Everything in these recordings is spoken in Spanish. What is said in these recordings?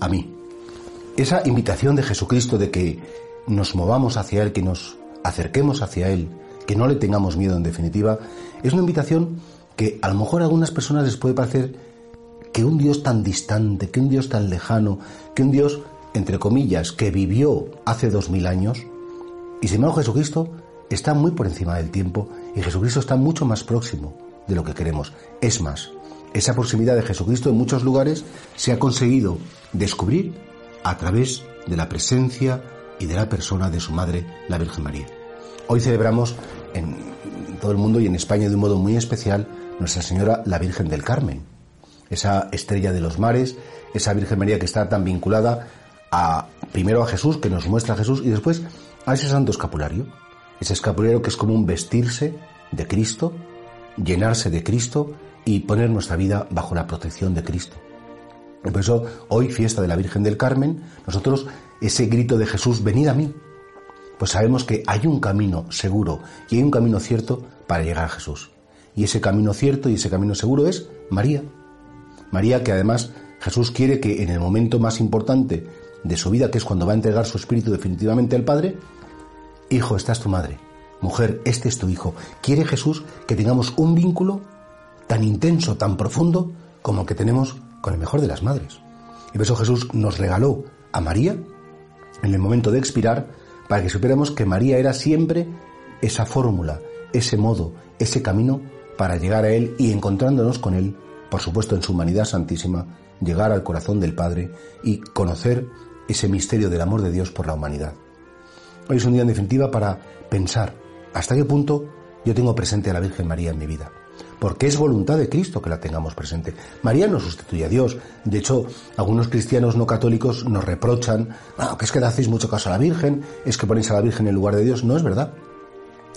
a mí. Esa invitación de Jesucristo de que nos movamos hacia Él, que nos acerquemos hacia Él, que no le tengamos miedo en definitiva, es una invitación que a lo mejor a algunas personas les puede parecer que un Dios tan distante, que un Dios tan lejano, que un Dios, entre comillas, que vivió hace dos mil años, y sin embargo Jesucristo está muy por encima del tiempo y Jesucristo está mucho más próximo de lo que queremos. Es más, esa proximidad de Jesucristo en muchos lugares se ha conseguido descubrir a través de la presencia y de la persona de su madre, la Virgen María. Hoy celebramos en todo el mundo y en España de un modo muy especial Nuestra Señora la Virgen del Carmen, esa estrella de los mares, esa Virgen María que está tan vinculada a primero a Jesús, que nos muestra a Jesús, y después a ese santo escapulario, ese escapulario que es como un vestirse de Cristo, llenarse de Cristo y poner nuestra vida bajo la protección de Cristo. por eso, hoy, fiesta de la Virgen del Carmen, nosotros, ese grito de Jesús, venid a mí, pues sabemos que hay un camino seguro y hay un camino cierto para llegar a Jesús. Y ese camino cierto y ese camino seguro es María. María que además Jesús quiere que en el momento más importante de su vida, que es cuando va a entregar su espíritu definitivamente al Padre, Hijo, esta es tu madre. Mujer, este es tu hijo. Quiere Jesús que tengamos un vínculo tan intenso, tan profundo, como el que tenemos con el mejor de las madres. Y por eso Jesús nos regaló a María en el momento de expirar para que supiéramos que María era siempre esa fórmula, ese modo, ese camino para llegar a Él y encontrándonos con Él, por supuesto en su humanidad santísima, llegar al corazón del Padre y conocer ese misterio del amor de Dios por la humanidad. Hoy es un día en definitiva para pensar hasta qué punto yo tengo presente a la Virgen María en mi vida. Porque es voluntad de Cristo que la tengamos presente. María no sustituye a Dios. De hecho, algunos cristianos no católicos nos reprochan, ah, que es que le hacéis mucho caso a la Virgen, es que ponéis a la Virgen en lugar de Dios. No es verdad.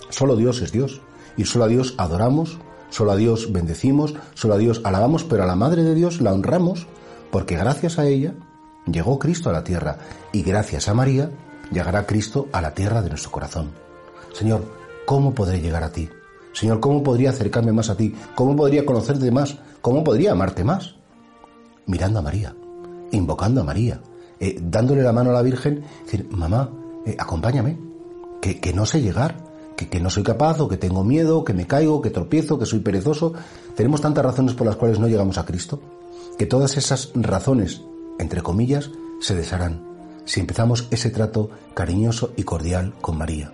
Solo Dios es Dios. Y solo a Dios adoramos, solo a Dios bendecimos, solo a Dios alabamos, pero a la Madre de Dios la honramos, porque gracias a ella llegó Cristo a la tierra y gracias a María llegará Cristo a la tierra de nuestro corazón. Señor, ¿cómo podré llegar a ti? Señor, ¿cómo podría acercarme más a ti? ¿Cómo podría conocerte más? ¿Cómo podría amarte más? Mirando a María, invocando a María, eh, dándole la mano a la Virgen, decir, mamá, eh, acompáñame, que, que, no sé llegar, que, que no soy capaz o que tengo miedo, que me caigo, que tropiezo, que soy perezoso. Tenemos tantas razones por las cuales no llegamos a Cristo, que todas esas razones, entre comillas, se desharán si empezamos ese trato cariñoso y cordial con María.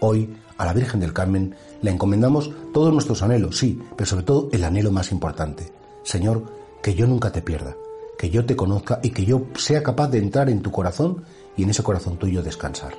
Hoy, a la Virgen del Carmen, le encomendamos todos nuestros anhelos, sí, pero sobre todo el anhelo más importante. Señor, que yo nunca te pierda, que yo te conozca y que yo sea capaz de entrar en tu corazón y en ese corazón tuyo descansar.